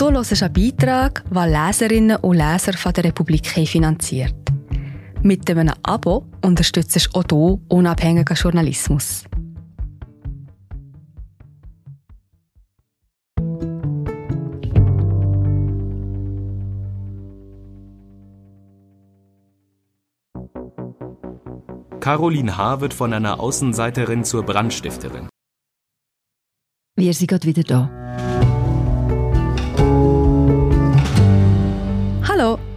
Du hörst einen Beitrag, den Leserinnen und Leser von der Republik finanziert. Mit einem Abo unterstützt du auch du unabhängigen Journalismus. Caroline H. wird von einer Außenseiterin zur Brandstifterin. Wir sind gerade wieder da.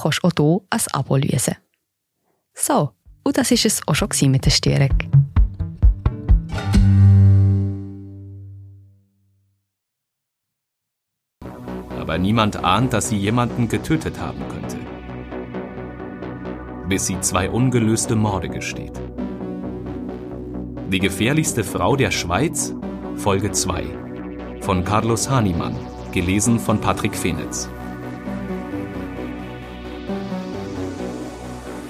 kannst du auch hier ein Abo lösen. So, und das war es auch schon mit der Störung. Aber niemand ahnt, dass sie jemanden getötet haben könnte. Bis sie zwei ungelöste Morde gesteht. Die gefährlichste Frau der Schweiz, Folge 2. Von Carlos Hahnemann, gelesen von Patrick Fenitz.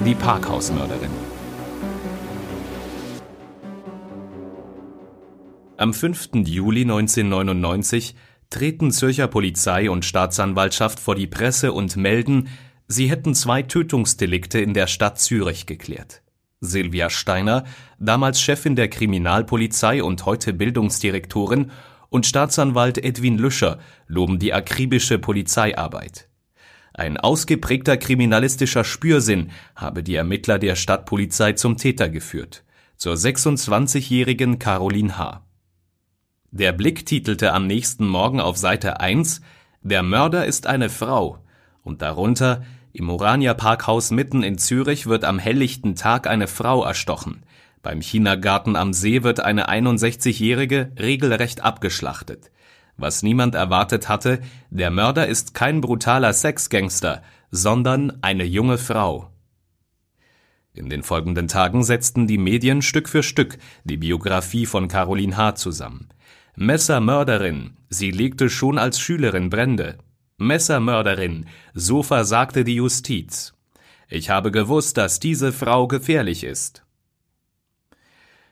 Die Parkhausmörderin. Am 5. Juli 1999 treten Zürcher Polizei und Staatsanwaltschaft vor die Presse und melden, sie hätten zwei Tötungsdelikte in der Stadt Zürich geklärt. Silvia Steiner, damals Chefin der Kriminalpolizei und heute Bildungsdirektorin, und Staatsanwalt Edwin Lüscher loben die akribische Polizeiarbeit. Ein ausgeprägter kriminalistischer Spürsinn habe die Ermittler der Stadtpolizei zum Täter geführt, zur 26-jährigen Caroline H. Der Blick titelte am nächsten Morgen auf Seite 1 Der Mörder ist eine Frau und darunter im Orania Parkhaus mitten in Zürich wird am helllichten Tag eine Frau erstochen. Beim Chinagarten am See wird eine 61-Jährige regelrecht abgeschlachtet. Was niemand erwartet hatte, der Mörder ist kein brutaler Sexgangster, sondern eine junge Frau. In den folgenden Tagen setzten die Medien Stück für Stück die Biografie von Caroline H. zusammen. Messermörderin, sie legte schon als Schülerin Brände. Messermörderin, so versagte die Justiz. Ich habe gewusst, dass diese Frau gefährlich ist.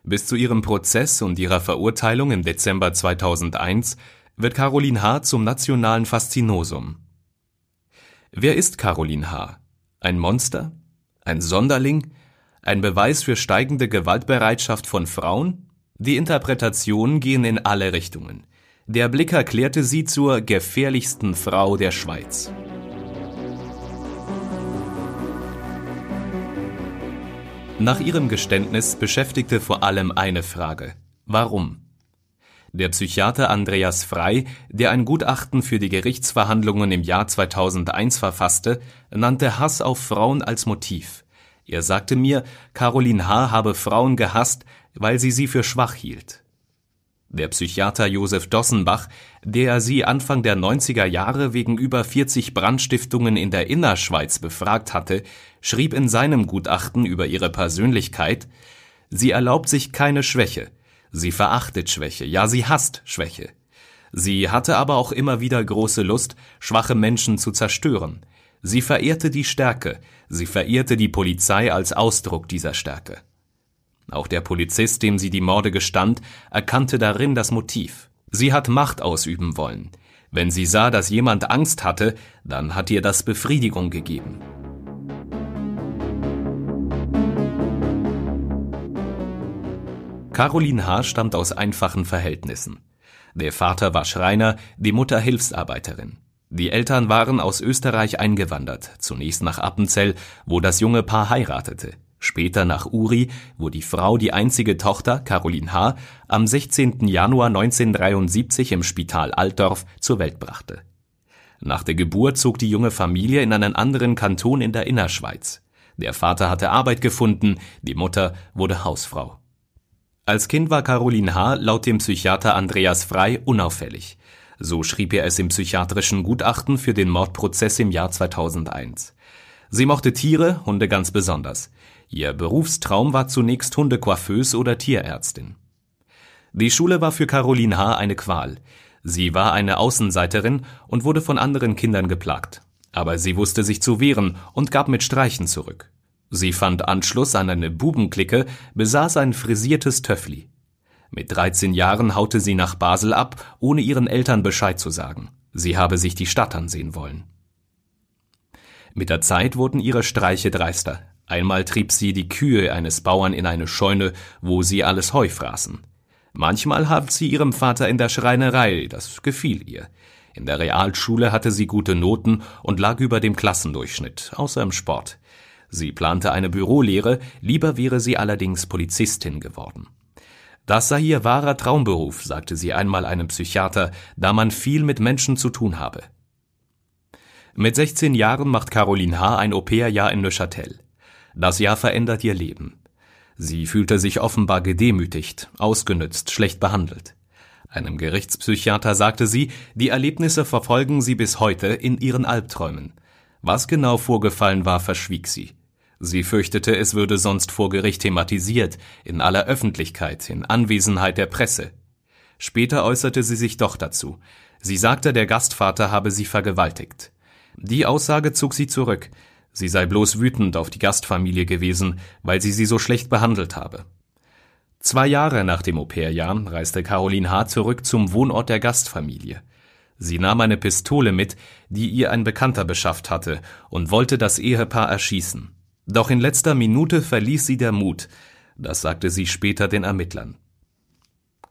Bis zu ihrem Prozess und ihrer Verurteilung im Dezember 2001 wird Caroline H. zum nationalen Faszinosum. Wer ist Caroline H.? Ein Monster? Ein Sonderling? Ein Beweis für steigende Gewaltbereitschaft von Frauen? Die Interpretationen gehen in alle Richtungen. Der Blick erklärte sie zur gefährlichsten Frau der Schweiz. Nach ihrem Geständnis beschäftigte vor allem eine Frage. Warum? Der Psychiater Andreas Frei, der ein Gutachten für die Gerichtsverhandlungen im Jahr 2001 verfasste, nannte Hass auf Frauen als Motiv. Er sagte mir, Caroline H. habe Frauen gehasst, weil sie sie für schwach hielt. Der Psychiater Josef Dossenbach, der sie Anfang der 90er Jahre wegen über 40 Brandstiftungen in der Innerschweiz befragt hatte, schrieb in seinem Gutachten über ihre Persönlichkeit, sie erlaubt sich keine Schwäche, sie verachtet Schwäche, ja sie hasst Schwäche. Sie hatte aber auch immer wieder große Lust, schwache Menschen zu zerstören. Sie verehrte die Stärke, sie verehrte die Polizei als Ausdruck dieser Stärke. Auch der Polizist, dem sie die Morde gestand, erkannte darin das Motiv. Sie hat Macht ausüben wollen. Wenn sie sah, dass jemand Angst hatte, dann hat ihr das Befriedigung gegeben. Caroline H. stammt aus einfachen Verhältnissen. Der Vater war Schreiner, die Mutter Hilfsarbeiterin. Die Eltern waren aus Österreich eingewandert, zunächst nach Appenzell, wo das junge Paar heiratete später nach Uri, wo die Frau die einzige Tochter, Caroline H., am 16. Januar 1973 im Spital Altdorf zur Welt brachte. Nach der Geburt zog die junge Familie in einen anderen Kanton in der Innerschweiz. Der Vater hatte Arbeit gefunden, die Mutter wurde Hausfrau. Als Kind war Caroline H. laut dem Psychiater Andreas Frei unauffällig. So schrieb er es im psychiatrischen Gutachten für den Mordprozess im Jahr 2001. Sie mochte Tiere, Hunde ganz besonders. Ihr Berufstraum war zunächst Hundecoiffeuse oder Tierärztin. Die Schule war für Caroline H. eine Qual. Sie war eine Außenseiterin und wurde von anderen Kindern geplagt. Aber sie wusste sich zu wehren und gab mit Streichen zurück. Sie fand Anschluss an eine Bubenklicke, besaß ein frisiertes Töffli. Mit 13 Jahren haute sie nach Basel ab, ohne ihren Eltern Bescheid zu sagen. Sie habe sich die Stadt ansehen wollen. Mit der Zeit wurden ihre Streiche dreister. Einmal trieb sie die Kühe eines Bauern in eine Scheune, wo sie alles Heu fraßen. Manchmal half sie ihrem Vater in der Schreinerei, das gefiel ihr. In der Realschule hatte sie gute Noten und lag über dem Klassendurchschnitt, außer im Sport. Sie plante eine Bürolehre, lieber wäre sie allerdings Polizistin geworden. Das sei ihr wahrer Traumberuf, sagte sie einmal einem Psychiater, da man viel mit Menschen zu tun habe. Mit 16 Jahren macht Caroline H. ein Au-pair-Jahr in Neuchâtel. Das Jahr verändert ihr Leben. Sie fühlte sich offenbar gedemütigt, ausgenützt, schlecht behandelt. Einem Gerichtspsychiater sagte sie, die Erlebnisse verfolgen sie bis heute in ihren Albträumen. Was genau vorgefallen war, verschwieg sie. Sie fürchtete, es würde sonst vor Gericht thematisiert, in aller Öffentlichkeit, in Anwesenheit der Presse. Später äußerte sie sich doch dazu. Sie sagte, der Gastvater habe sie vergewaltigt. Die Aussage zog sie zurück. Sie sei bloß wütend auf die Gastfamilie gewesen, weil sie sie so schlecht behandelt habe. Zwei Jahre nach dem Au-pair-Jahr reiste Caroline H. zurück zum Wohnort der Gastfamilie. Sie nahm eine Pistole mit, die ihr ein Bekannter beschafft hatte, und wollte das Ehepaar erschießen. Doch in letzter Minute verließ sie der Mut. Das sagte sie später den Ermittlern.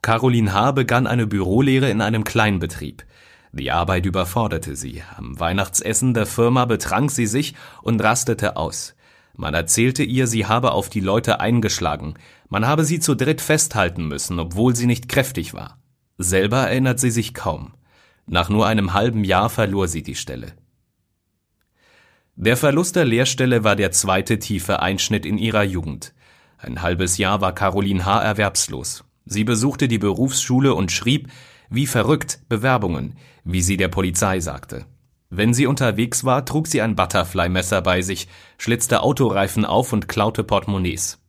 Caroline H. begann eine Bürolehre in einem Kleinbetrieb. Die Arbeit überforderte sie. Am Weihnachtsessen der Firma betrank sie sich und rastete aus. Man erzählte ihr, sie habe auf die Leute eingeschlagen. Man habe sie zu dritt festhalten müssen, obwohl sie nicht kräftig war. Selber erinnert sie sich kaum. Nach nur einem halben Jahr verlor sie die Stelle. Der Verlust der Lehrstelle war der zweite tiefe Einschnitt in ihrer Jugend. Ein halbes Jahr war Caroline H. erwerbslos. Sie besuchte die Berufsschule und schrieb, wie verrückt, Bewerbungen, wie sie der Polizei sagte. Wenn sie unterwegs war, trug sie ein Butterfly-Messer bei sich, schlitzte Autoreifen auf und klaute Portemonnaies.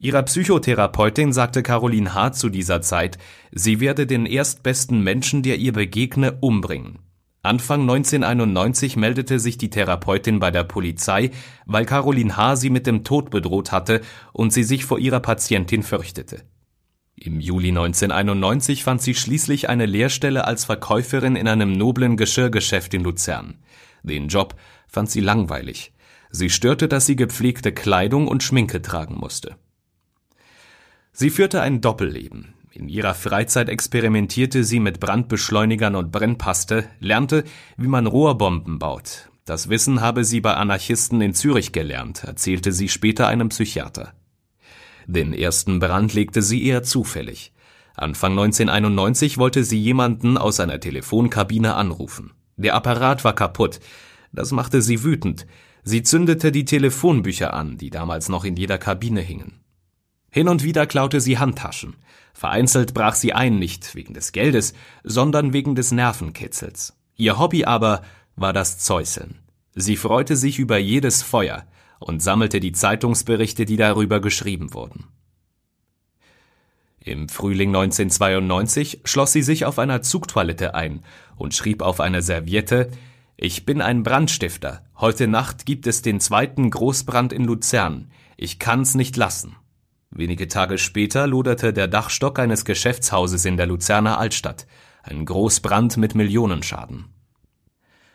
Ihrer Psychotherapeutin sagte Caroline H. zu dieser Zeit, sie werde den erstbesten Menschen, der ihr begegne, umbringen. Anfang 1991 meldete sich die Therapeutin bei der Polizei, weil Caroline H. sie mit dem Tod bedroht hatte und sie sich vor ihrer Patientin fürchtete. Im Juli 1991 fand sie schließlich eine Lehrstelle als Verkäuferin in einem noblen Geschirrgeschäft in Luzern. Den Job fand sie langweilig. Sie störte, dass sie gepflegte Kleidung und Schminke tragen musste. Sie führte ein Doppelleben. In ihrer Freizeit experimentierte sie mit Brandbeschleunigern und Brennpaste, lernte, wie man Rohrbomben baut. Das Wissen habe sie bei Anarchisten in Zürich gelernt, erzählte sie später einem Psychiater. Den ersten Brand legte sie eher zufällig. Anfang 1991 wollte sie jemanden aus einer Telefonkabine anrufen. Der Apparat war kaputt. Das machte sie wütend. Sie zündete die Telefonbücher an, die damals noch in jeder Kabine hingen. Hin und wieder klaute sie Handtaschen. Vereinzelt brach sie ein, nicht wegen des Geldes, sondern wegen des Nervenkitzels. Ihr Hobby aber war das Zäuseln. Sie freute sich über jedes Feuer, und sammelte die Zeitungsberichte, die darüber geschrieben wurden. Im Frühling 1992 schloss sie sich auf einer Zugtoilette ein und schrieb auf einer Serviette Ich bin ein Brandstifter. Heute Nacht gibt es den zweiten Großbrand in Luzern. Ich kann's nicht lassen. Wenige Tage später loderte der Dachstock eines Geschäftshauses in der Luzerner Altstadt. Ein Großbrand mit Millionenschaden.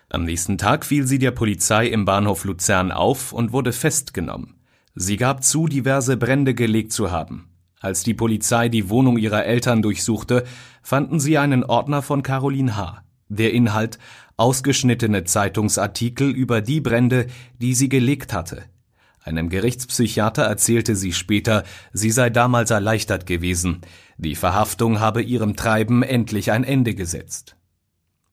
Am nächsten Tag fiel sie der Polizei im Bahnhof Luzern auf und wurde festgenommen. Sie gab zu, diverse Brände gelegt zu haben. Als die Polizei die Wohnung ihrer Eltern durchsuchte, fanden sie einen Ordner von Caroline H. Der Inhalt ausgeschnittene Zeitungsartikel über die Brände, die sie gelegt hatte. Einem Gerichtspsychiater erzählte sie später, sie sei damals erleichtert gewesen. Die Verhaftung habe ihrem Treiben endlich ein Ende gesetzt.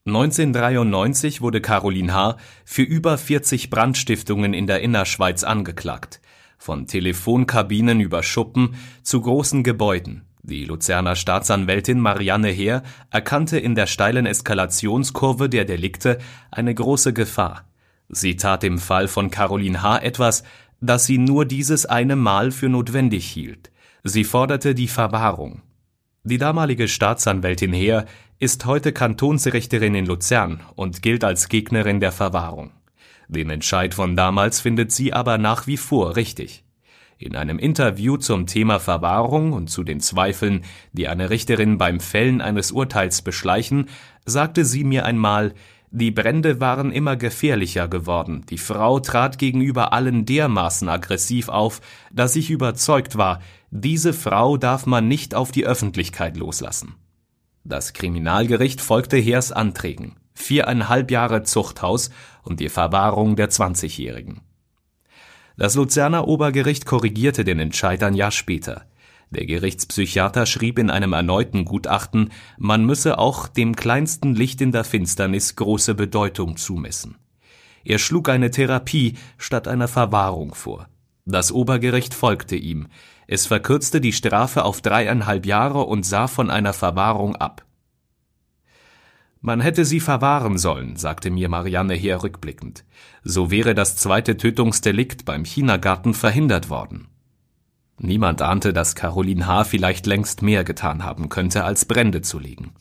1993 wurde Caroline H. für über 40 Brandstiftungen in der Innerschweiz angeklagt. Von Telefonkabinen über Schuppen zu großen Gebäuden. Die Luzerner Staatsanwältin Marianne Heer erkannte in der steilen Eskalationskurve der Delikte eine große Gefahr. Sie tat im Fall von Caroline H. etwas, das sie nur dieses eine Mal für notwendig hielt. Sie forderte die Verwahrung. Die damalige Staatsanwältin Heer ist heute Kantonsrichterin in Luzern und gilt als Gegnerin der Verwahrung. Den Entscheid von damals findet sie aber nach wie vor richtig. In einem Interview zum Thema Verwahrung und zu den Zweifeln, die eine Richterin beim Fällen eines Urteils beschleichen, sagte sie mir einmal, die Brände waren immer gefährlicher geworden, die Frau trat gegenüber allen dermaßen aggressiv auf, dass ich überzeugt war, diese Frau darf man nicht auf die Öffentlichkeit loslassen. Das Kriminalgericht folgte Heers Anträgen, viereinhalb Jahre Zuchthaus und die Verwahrung der 20-Jährigen. Das Luzerner Obergericht korrigierte den Entscheid ein Jahr später. Der Gerichtspsychiater schrieb in einem erneuten Gutachten, man müsse auch dem kleinsten Licht in der Finsternis große Bedeutung zumessen. Er schlug eine Therapie statt einer Verwahrung vor. Das Obergericht folgte ihm. Es verkürzte die Strafe auf dreieinhalb Jahre und sah von einer Verwahrung ab. Man hätte sie verwahren sollen, sagte mir Marianne Heer rückblickend. So wäre das zweite Tötungsdelikt beim Chinagarten verhindert worden. Niemand ahnte, dass Caroline H. vielleicht längst mehr getan haben könnte, als Brände zu legen.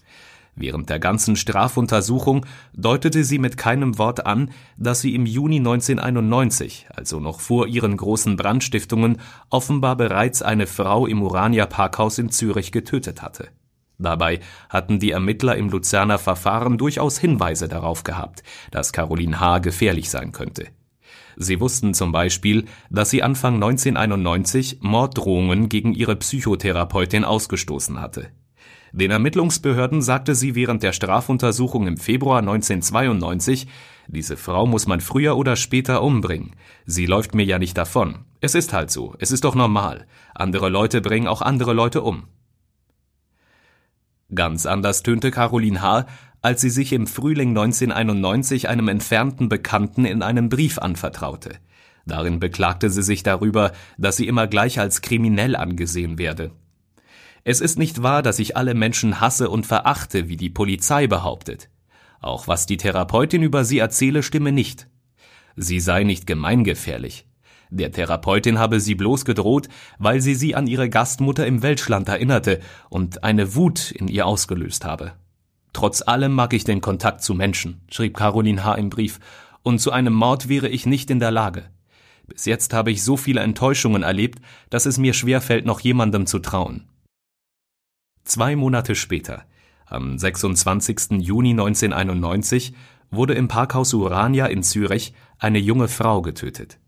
Während der ganzen Strafuntersuchung deutete sie mit keinem Wort an, dass sie im Juni 1991, also noch vor ihren großen Brandstiftungen, offenbar bereits eine Frau im Urania Parkhaus in Zürich getötet hatte. Dabei hatten die Ermittler im Luzerner Verfahren durchaus Hinweise darauf gehabt, dass Caroline H. gefährlich sein könnte. Sie wussten zum Beispiel, dass sie Anfang 1991 Morddrohungen gegen ihre Psychotherapeutin ausgestoßen hatte. Den Ermittlungsbehörden sagte sie während der Strafuntersuchung im Februar 1992, diese Frau muss man früher oder später umbringen. Sie läuft mir ja nicht davon. Es ist halt so, es ist doch normal. Andere Leute bringen auch andere Leute um. Ganz anders tönte Caroline H., als sie sich im Frühling 1991 einem entfernten Bekannten in einem Brief anvertraute. Darin beklagte sie sich darüber, dass sie immer gleich als kriminell angesehen werde. Es ist nicht wahr, dass ich alle Menschen hasse und verachte, wie die Polizei behauptet. Auch was die Therapeutin über sie erzähle, stimme nicht. Sie sei nicht gemeingefährlich. Der Therapeutin habe sie bloß gedroht, weil sie sie an ihre Gastmutter im Welschland erinnerte und eine Wut in ihr ausgelöst habe. Trotz allem mag ich den Kontakt zu Menschen, schrieb Caroline H. im Brief, und zu einem Mord wäre ich nicht in der Lage. Bis jetzt habe ich so viele Enttäuschungen erlebt, dass es mir schwerfällt, noch jemandem zu trauen. Zwei Monate später, am 26. Juni 1991, wurde im Parkhaus Urania in Zürich eine junge Frau getötet.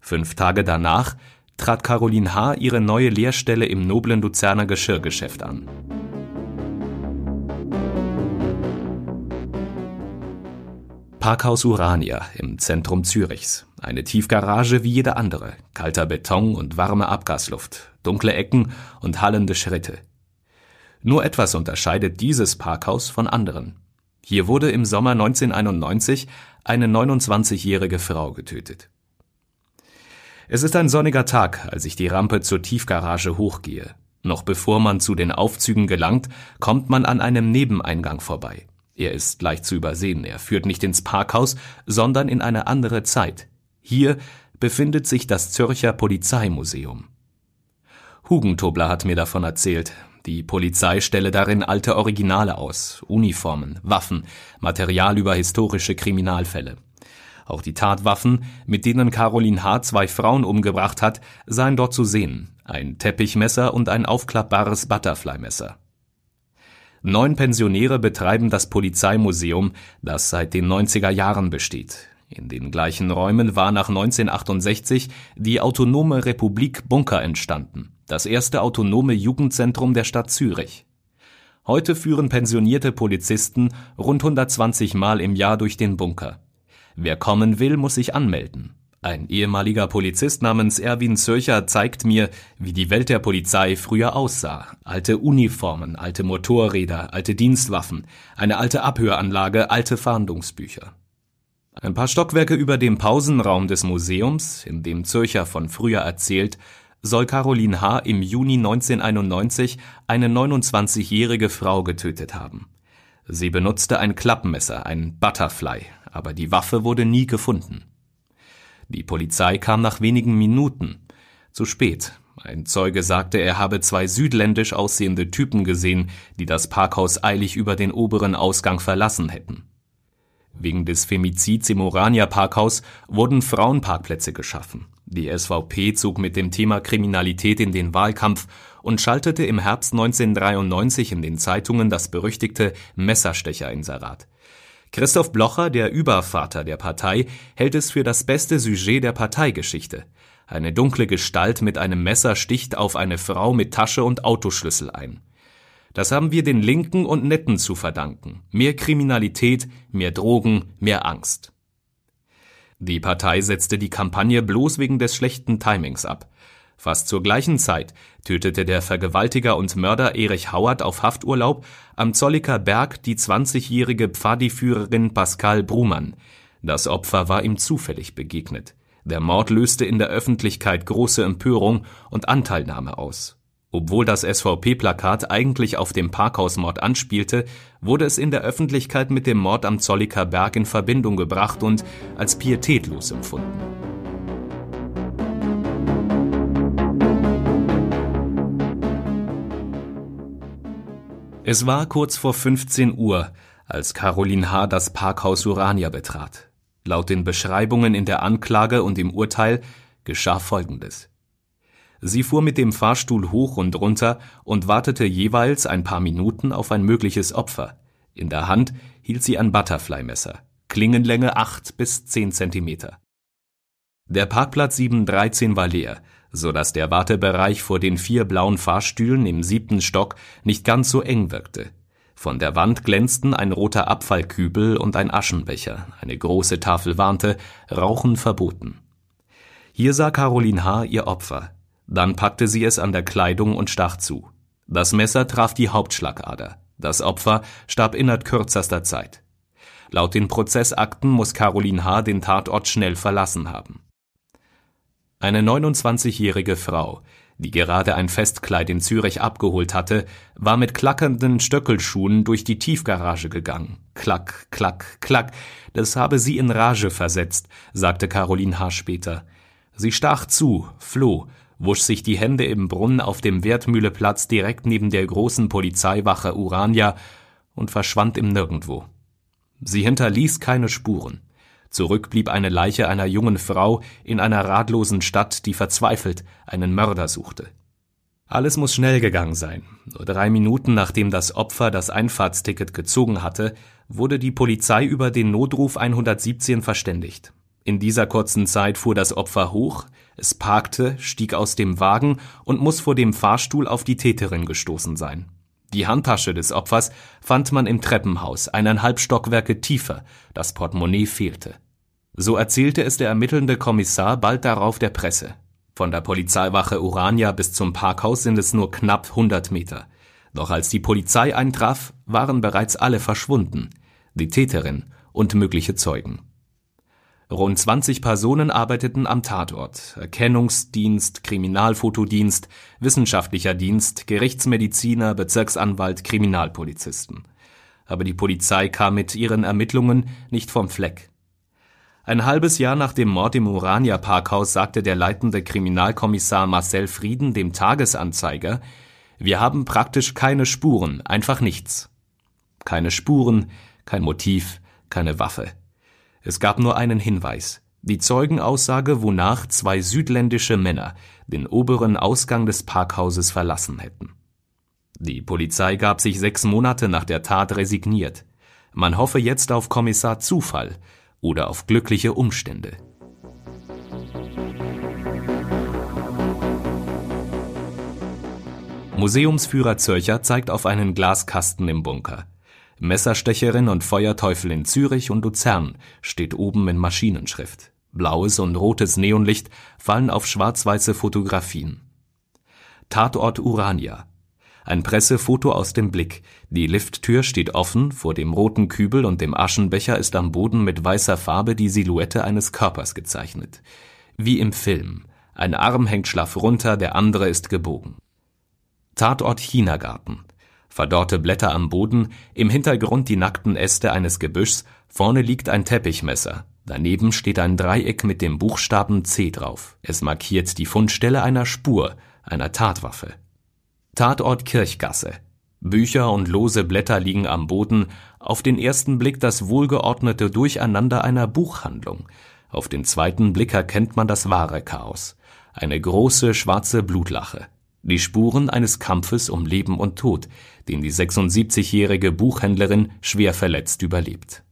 Fünf Tage danach trat Caroline H. ihre neue Lehrstelle im noblen Luzerner Geschirrgeschäft an. Parkhaus Urania im Zentrum Zürichs. Eine Tiefgarage wie jede andere. Kalter Beton und warme Abgasluft. Dunkle Ecken und hallende Schritte. Nur etwas unterscheidet dieses Parkhaus von anderen. Hier wurde im Sommer 1991 eine 29-jährige Frau getötet. Es ist ein sonniger Tag, als ich die Rampe zur Tiefgarage hochgehe. Noch bevor man zu den Aufzügen gelangt, kommt man an einem Nebeneingang vorbei. Er ist leicht zu übersehen, er führt nicht ins Parkhaus, sondern in eine andere Zeit. Hier befindet sich das Zürcher Polizeimuseum. Hugentobler hat mir davon erzählt. Die Polizei stelle darin alte Originale aus, Uniformen, Waffen, Material über historische Kriminalfälle. Auch die Tatwaffen, mit denen Caroline H. zwei Frauen umgebracht hat, seien dort zu sehen. Ein Teppichmesser und ein aufklappbares Butterfly-Messer. Neun Pensionäre betreiben das Polizeimuseum, das seit den 90er Jahren besteht. In den gleichen Räumen war nach 1968 die Autonome Republik Bunker entstanden, das erste autonome Jugendzentrum der Stadt Zürich. Heute führen pensionierte Polizisten rund 120 Mal im Jahr durch den Bunker. Wer kommen will, muss sich anmelden. Ein ehemaliger Polizist namens Erwin Zürcher zeigt mir, wie die Welt der Polizei früher aussah. Alte Uniformen, alte Motorräder, alte Dienstwaffen, eine alte Abhöranlage, alte Fahndungsbücher. Ein paar Stockwerke über dem Pausenraum des Museums, in dem Zürcher von früher erzählt, soll Caroline H. im Juni 1991 eine 29-jährige Frau getötet haben. Sie benutzte ein Klappmesser, ein Butterfly, aber die Waffe wurde nie gefunden. Die Polizei kam nach wenigen Minuten. Zu spät. Ein Zeuge sagte, er habe zwei südländisch aussehende Typen gesehen, die das Parkhaus eilig über den oberen Ausgang verlassen hätten. Wegen des Femizids im Orania Parkhaus wurden Frauenparkplätze geschaffen. Die SVP zog mit dem Thema Kriminalität in den Wahlkampf und schaltete im Herbst 1993 in den Zeitungen das berüchtigte Messerstecher-Inserat. Christoph Blocher, der Übervater der Partei, hält es für das beste Sujet der Parteigeschichte. Eine dunkle Gestalt mit einem Messer sticht auf eine Frau mit Tasche und Autoschlüssel ein. Das haben wir den Linken und Netten zu verdanken. Mehr Kriminalität, mehr Drogen, mehr Angst. Die Partei setzte die Kampagne bloß wegen des schlechten Timings ab. Fast zur gleichen Zeit tötete der Vergewaltiger und Mörder Erich Hauert auf Hafturlaub am Zolliker Berg die 20-jährige Pfadi-Führerin Pascal Brumann. Das Opfer war ihm zufällig begegnet. Der Mord löste in der Öffentlichkeit große Empörung und Anteilnahme aus. Obwohl das SVP-Plakat eigentlich auf dem Parkhausmord anspielte, wurde es in der Öffentlichkeit mit dem Mord am Zolliker Berg in Verbindung gebracht und als pietätlos empfunden. Es war kurz vor 15 Uhr, als Caroline H. das Parkhaus Urania betrat. Laut den Beschreibungen in der Anklage und im Urteil geschah Folgendes. Sie fuhr mit dem Fahrstuhl hoch und runter und wartete jeweils ein paar Minuten auf ein mögliches Opfer. In der Hand hielt sie ein Butterfly-Messer, Klingenlänge acht bis zehn Zentimeter. Der Parkplatz 713 war leer, so dass der Wartebereich vor den vier blauen Fahrstühlen im siebten Stock nicht ganz so eng wirkte. Von der Wand glänzten ein roter Abfallkübel und ein Aschenbecher, eine große Tafel warnte, Rauchen verboten. Hier sah Caroline H. ihr Opfer, dann packte sie es an der Kleidung und stach zu. Das Messer traf die Hauptschlagader. Das Opfer starb innerhalb kürzester Zeit. Laut den Prozessakten muss Caroline H. den Tatort schnell verlassen haben. Eine 29-jährige Frau, die gerade ein Festkleid in Zürich abgeholt hatte, war mit klackernden Stöckelschuhen durch die Tiefgarage gegangen. Klack, klack, klack, das habe sie in Rage versetzt, sagte Caroline H. später. Sie stach zu, floh wusch sich die Hände im Brunnen auf dem Wertmühleplatz direkt neben der großen Polizeiwache Urania und verschwand im Nirgendwo. Sie hinterließ keine Spuren. Zurück blieb eine Leiche einer jungen Frau in einer ratlosen Stadt, die verzweifelt einen Mörder suchte. Alles muss schnell gegangen sein. Nur drei Minuten nachdem das Opfer das Einfahrtsticket gezogen hatte, wurde die Polizei über den Notruf 117 verständigt. In dieser kurzen Zeit fuhr das Opfer hoch, es parkte, stieg aus dem Wagen und muss vor dem Fahrstuhl auf die Täterin gestoßen sein. Die Handtasche des Opfers fand man im Treppenhaus, eineinhalb Stockwerke tiefer, das Portemonnaie fehlte. So erzählte es der ermittelnde Kommissar bald darauf der Presse. Von der Polizeiwache Urania bis zum Parkhaus sind es nur knapp 100 Meter. Doch als die Polizei eintraf, waren bereits alle verschwunden, die Täterin und mögliche Zeugen. Rund 20 Personen arbeiteten am Tatort: Erkennungsdienst, Kriminalfotodienst, wissenschaftlicher Dienst, Gerichtsmediziner, Bezirksanwalt, Kriminalpolizisten. Aber die Polizei kam mit ihren Ermittlungen nicht vom Fleck. Ein halbes Jahr nach dem Mord im Urania Parkhaus sagte der leitende Kriminalkommissar Marcel Frieden dem Tagesanzeiger, wir haben praktisch keine Spuren, einfach nichts. Keine Spuren, kein Motiv, keine Waffe. Es gab nur einen Hinweis, die Zeugenaussage, wonach zwei südländische Männer den oberen Ausgang des Parkhauses verlassen hätten. Die Polizei gab sich sechs Monate nach der Tat resigniert. Man hoffe jetzt auf Kommissar Zufall oder auf glückliche Umstände. Museumsführer Zörcher zeigt auf einen Glaskasten im Bunker. Messerstecherin und Feuerteufel in Zürich und Luzern steht oben in Maschinenschrift. Blaues und rotes Neonlicht fallen auf schwarz-weiße Fotografien. Tatort Urania. Ein Pressefoto aus dem Blick. Die Lifttür steht offen, vor dem roten Kübel und dem Aschenbecher ist am Boden mit weißer Farbe die Silhouette eines Körpers gezeichnet. Wie im Film. Ein Arm hängt schlaff runter, der andere ist gebogen. Tatort Chinagarten. Verdorrte Blätter am Boden, im Hintergrund die nackten Äste eines Gebüschs, vorne liegt ein Teppichmesser. Daneben steht ein Dreieck mit dem Buchstaben C drauf. Es markiert die Fundstelle einer Spur, einer Tatwaffe. Tatort Kirchgasse. Bücher und lose Blätter liegen am Boden, auf den ersten Blick das wohlgeordnete Durcheinander einer Buchhandlung. Auf den zweiten Blick erkennt man das wahre Chaos. Eine große schwarze Blutlache. Die Spuren eines Kampfes um Leben und Tod, den die 76-jährige Buchhändlerin schwer verletzt überlebt.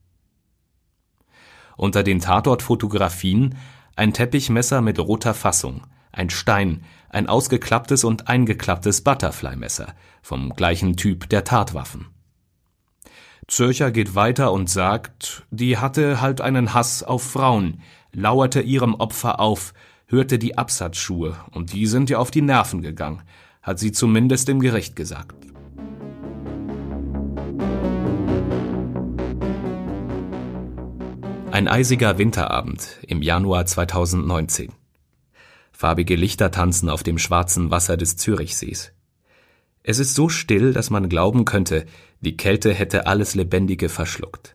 Unter den Tatortfotografien ein Teppichmesser mit roter Fassung, ein Stein, ein ausgeklapptes und eingeklapptes Butterfly-Messer, vom gleichen Typ der Tatwaffen. Zürcher geht weiter und sagt, die hatte halt einen Hass auf Frauen, lauerte ihrem Opfer auf, hörte die Absatzschuhe, und die sind ihr auf die Nerven gegangen, hat sie zumindest im Gericht gesagt. Ein eisiger Winterabend im Januar 2019. Farbige Lichter tanzen auf dem schwarzen Wasser des Zürichsees. Es ist so still, dass man glauben könnte, die Kälte hätte alles Lebendige verschluckt.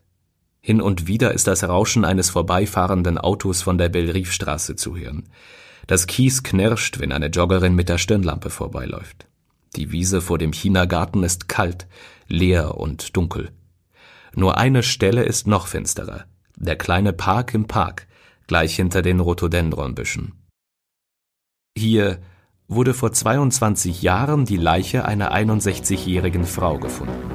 Hin und wieder ist das Rauschen eines vorbeifahrenden Autos von der Bellriefstraße zu hören. Das Kies knirscht, wenn eine Joggerin mit der Stirnlampe vorbeiläuft. Die Wiese vor dem Chinagarten ist kalt, leer und dunkel. Nur eine Stelle ist noch finsterer der kleine Park im Park, gleich hinter den Rhododendronbüschen. Hier wurde vor 22 Jahren die Leiche einer 61-jährigen Frau gefunden.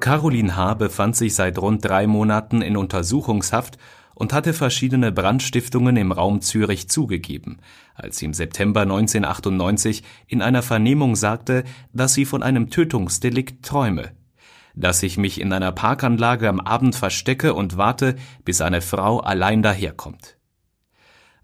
Caroline H. befand sich seit rund drei Monaten in Untersuchungshaft und hatte verschiedene Brandstiftungen im Raum Zürich zugegeben, als sie im September 1998 in einer Vernehmung sagte, dass sie von einem Tötungsdelikt träume, dass ich mich in einer Parkanlage am Abend verstecke und warte, bis eine Frau allein daherkommt.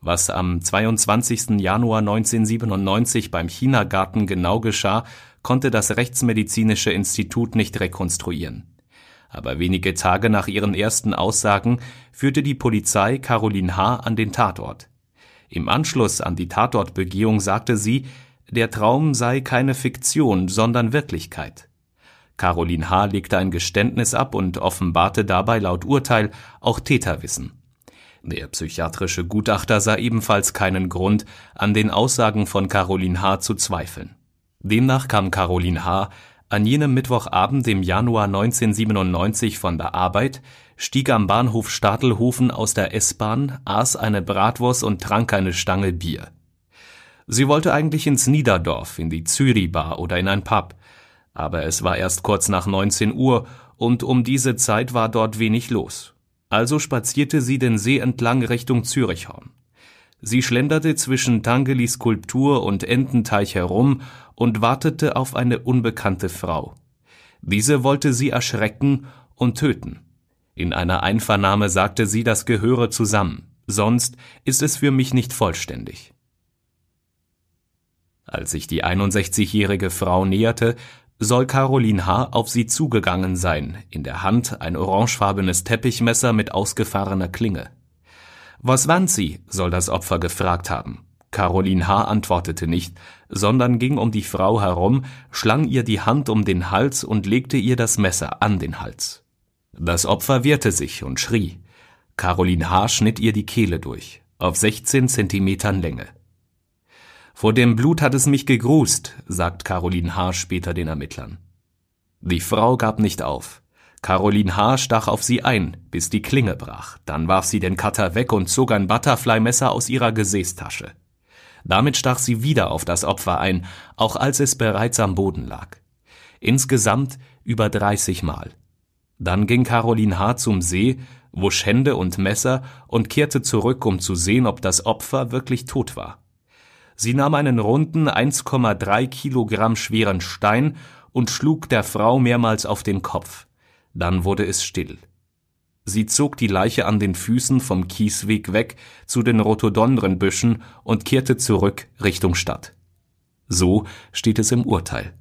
Was am 22. Januar 1997 beim Chinagarten genau geschah, konnte das Rechtsmedizinische Institut nicht rekonstruieren aber wenige Tage nach ihren ersten Aussagen führte die Polizei Caroline H. an den Tatort. Im Anschluss an die Tatortbegehung sagte sie, der Traum sei keine Fiktion, sondern Wirklichkeit. Caroline H. legte ein Geständnis ab und offenbarte dabei laut Urteil auch Täterwissen. Der psychiatrische Gutachter sah ebenfalls keinen Grund, an den Aussagen von Caroline H. zu zweifeln. Demnach kam Caroline H. An jenem Mittwochabend im Januar 1997 von der Arbeit, stieg am Bahnhof Stadelhofen aus der S-Bahn, aß eine Bratwurst und trank eine Stange Bier. Sie wollte eigentlich ins Niederdorf, in die Züri-Bar oder in ein Pub, aber es war erst kurz nach 19 Uhr und um diese Zeit war dort wenig los. Also spazierte sie den See entlang Richtung Zürichhorn. Sie schlenderte zwischen Tangelis Skulptur und Ententeich herum und wartete auf eine unbekannte Frau. Diese wollte sie erschrecken und töten. In einer Einvernahme sagte sie, das gehöre zusammen, sonst ist es für mich nicht vollständig. Als sich die 61-jährige Frau näherte, soll Caroline H. auf sie zugegangen sein, in der Hand ein orangefarbenes Teppichmesser mit ausgefahrener Klinge. Was wandt sie? soll das Opfer gefragt haben. Caroline H. antwortete nicht, sondern ging um die Frau herum, schlang ihr die Hand um den Hals und legte ihr das Messer an den Hals. Das Opfer wehrte sich und schrie. Caroline H. schnitt ihr die Kehle durch, auf 16 Zentimetern Länge. Vor dem Blut hat es mich gegrust, sagt Caroline H. später den Ermittlern. Die Frau gab nicht auf. Caroline H. stach auf sie ein, bis die Klinge brach. Dann warf sie den Cutter weg und zog ein Butterfly-Messer aus ihrer Gesäßtasche. Damit stach sie wieder auf das Opfer ein, auch als es bereits am Boden lag. Insgesamt über 30 Mal. Dann ging Caroline H. zum See, wusch Hände und Messer und kehrte zurück, um zu sehen, ob das Opfer wirklich tot war. Sie nahm einen runden 1,3 Kilogramm schweren Stein und schlug der Frau mehrmals auf den Kopf. Dann wurde es still. Sie zog die Leiche an den Füßen vom Kiesweg weg zu den Rhododendrenbüschen und kehrte zurück Richtung Stadt. So steht es im Urteil.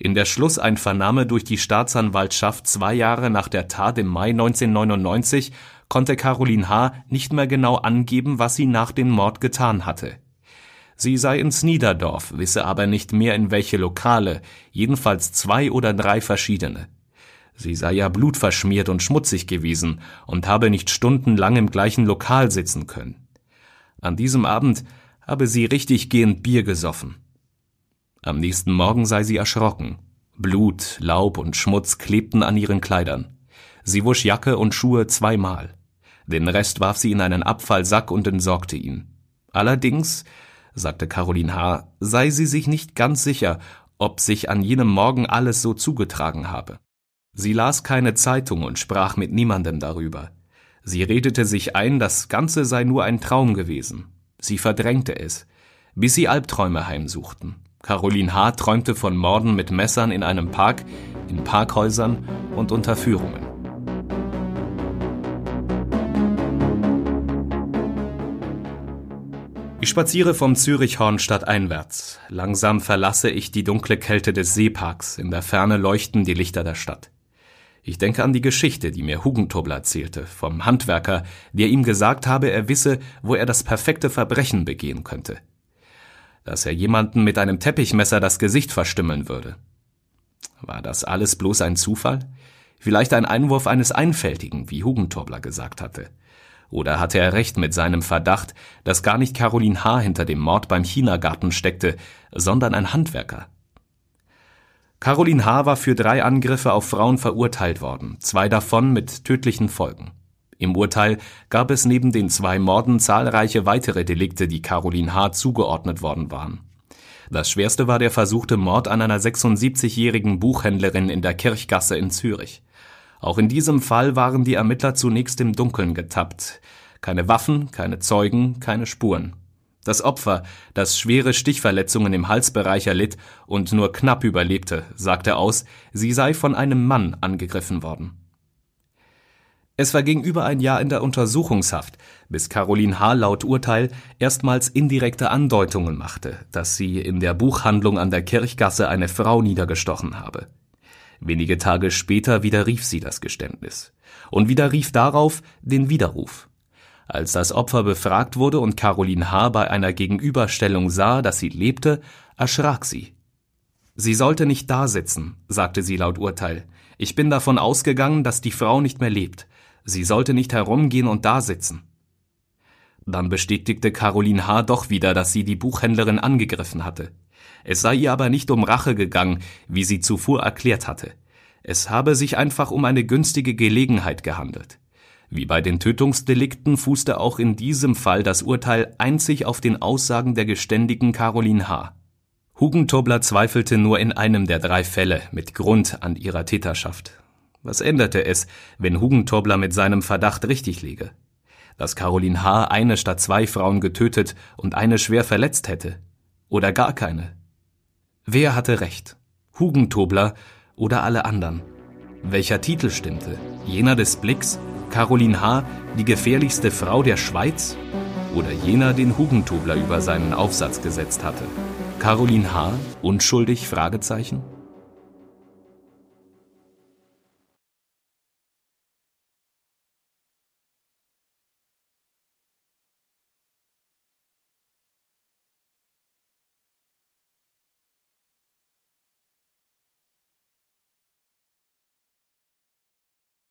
In der Schlusseinvernahme durch die Staatsanwaltschaft zwei Jahre nach der Tat im Mai 1999 konnte Caroline H. nicht mehr genau angeben, was sie nach dem Mord getan hatte. Sie sei ins Niederdorf, wisse aber nicht mehr in welche Lokale, jedenfalls zwei oder drei verschiedene. Sie sei ja blutverschmiert und schmutzig gewesen und habe nicht stundenlang im gleichen Lokal sitzen können. An diesem Abend habe sie richtig gehend Bier gesoffen. Am nächsten Morgen sei sie erschrocken. Blut, Laub und Schmutz klebten an ihren Kleidern. Sie wusch Jacke und Schuhe zweimal. Den Rest warf sie in einen Abfallsack und entsorgte ihn. Allerdings, sagte Caroline H., sei sie sich nicht ganz sicher, ob sich an jenem Morgen alles so zugetragen habe. Sie las keine Zeitung und sprach mit niemandem darüber. Sie redete sich ein, das Ganze sei nur ein Traum gewesen. Sie verdrängte es, bis sie Albträume heimsuchten. Caroline H. träumte von Morden mit Messern in einem Park, in Parkhäusern und Unterführungen. Ich spaziere vom Zürichhorn stadteinwärts. Langsam verlasse ich die dunkle Kälte des Seeparks. In der Ferne leuchten die Lichter der Stadt. Ich denke an die Geschichte, die mir Hugentobler erzählte, vom Handwerker, der ihm gesagt habe, er wisse, wo er das perfekte Verbrechen begehen könnte dass er jemanden mit einem Teppichmesser das Gesicht verstümmeln würde. War das alles bloß ein Zufall? Vielleicht ein Einwurf eines Einfältigen, wie Hugentobler gesagt hatte. Oder hatte er recht mit seinem Verdacht, dass gar nicht Caroline H. hinter dem Mord beim Chinagarten steckte, sondern ein Handwerker? Caroline H. war für drei Angriffe auf Frauen verurteilt worden, zwei davon mit tödlichen Folgen. Im Urteil gab es neben den zwei Morden zahlreiche weitere Delikte, die Caroline H. zugeordnet worden waren. Das schwerste war der versuchte Mord an einer 76-jährigen Buchhändlerin in der Kirchgasse in Zürich. Auch in diesem Fall waren die Ermittler zunächst im Dunkeln getappt. Keine Waffen, keine Zeugen, keine Spuren. Das Opfer, das schwere Stichverletzungen im Halsbereich erlitt und nur knapp überlebte, sagte aus, sie sei von einem Mann angegriffen worden. Es verging über ein Jahr in der Untersuchungshaft, bis Caroline H. laut Urteil erstmals indirekte Andeutungen machte, dass sie in der Buchhandlung an der Kirchgasse eine Frau niedergestochen habe. Wenige Tage später widerrief sie das Geständnis und widerrief darauf den Widerruf. Als das Opfer befragt wurde und Caroline H. bei einer Gegenüberstellung sah, dass sie lebte, erschrak sie. Sie sollte nicht da sitzen, sagte sie laut Urteil. Ich bin davon ausgegangen, dass die Frau nicht mehr lebt. Sie sollte nicht herumgehen und dasitzen. Dann bestätigte Caroline H. doch wieder, dass sie die Buchhändlerin angegriffen hatte. Es sei ihr aber nicht um Rache gegangen, wie sie zuvor erklärt hatte. Es habe sich einfach um eine günstige Gelegenheit gehandelt. Wie bei den Tötungsdelikten fußte auch in diesem Fall das Urteil einzig auf den Aussagen der geständigen Caroline H. Hugentobler zweifelte nur in einem der drei Fälle mit Grund an ihrer Täterschaft. Was änderte es, wenn Hugentobler mit seinem Verdacht richtig liege? Dass Caroline H. eine statt zwei Frauen getötet und eine schwer verletzt hätte? Oder gar keine? Wer hatte recht? Hugentobler oder alle anderen? Welcher Titel stimmte? Jener des Blicks? Caroline H., die gefährlichste Frau der Schweiz? Oder jener, den Hugentobler über seinen Aufsatz gesetzt hatte? Caroline H., unschuldig? Fragezeichen?